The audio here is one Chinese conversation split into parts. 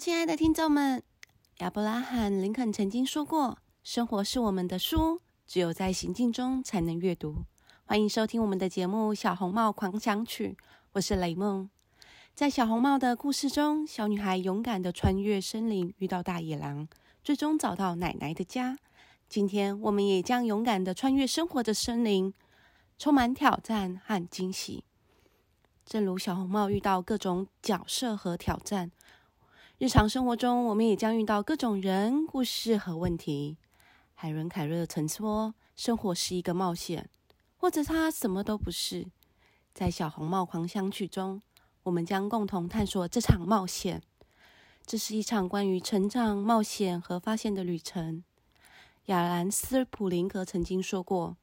亲爱的听众们，亚伯拉罕·林肯曾经说过：“生活是我们的书，只有在行进中才能阅读。”欢迎收听我们的节目《小红帽狂想曲》，我是雷梦。在小红帽的故事中，小女孩勇敢的穿越森林，遇到大野狼，最终找到奶奶的家。今天，我们也将勇敢的穿越生活的森林，充满挑战和惊喜。正如小红帽遇到各种角色和挑战。日常生活中，我们也将遇到各种人、故事和问题。海伦·凯勒曾说：“生活是一个冒险，或者它什么都不是。”在《小红帽狂想曲》中，我们将共同探索这场冒险。这是一场关于成长、冒险和发现的旅程。亚兰斯普林格曾经说过：“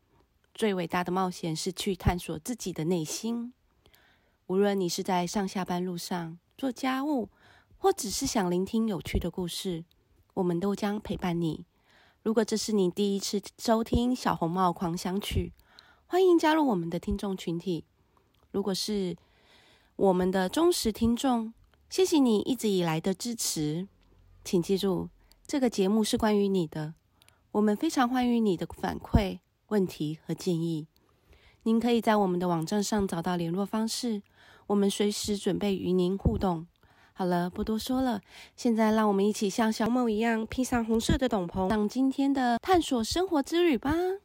最伟大的冒险是去探索自己的内心。”无论你是在上下班路上做家务。或只是想聆听有趣的故事，我们都将陪伴你。如果这是你第一次收听《小红帽狂想曲》，欢迎加入我们的听众群体。如果是我们的忠实听众，谢谢你一直以来的支持。请记住，这个节目是关于你的，我们非常欢迎你的反馈、问题和建议。您可以在我们的网站上找到联络方式，我们随时准备与您互动。好了，不多说了。现在让我们一起像小某一样披上红色的斗篷，上今天的探索生活之旅吧。